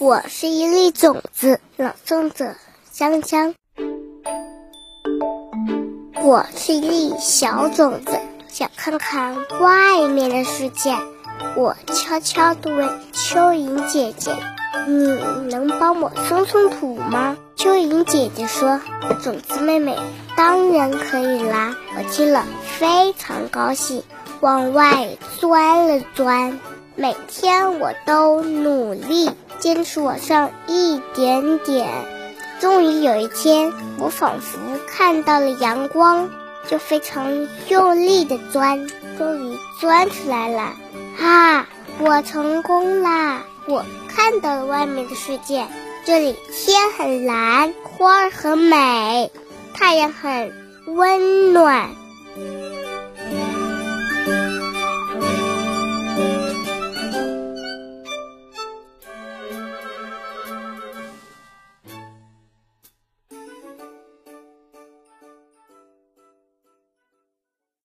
我是一粒种子，朗诵者香香。我是一粒小种子，想看看外面的世界。我悄悄地问蚯蚓姐姐：“你能帮我松松土吗？”蚯蚓姐姐说：“种子妹妹，当然可以啦。”我听了非常高兴，往外钻了钻。每天我都努力坚持往上一点点。终于有一天，我仿佛看到了阳光，就非常用力的钻，终于钻出来了。啊，我成功啦！我看到了外面的世界，这里天很蓝，花儿很美，太阳很温暖。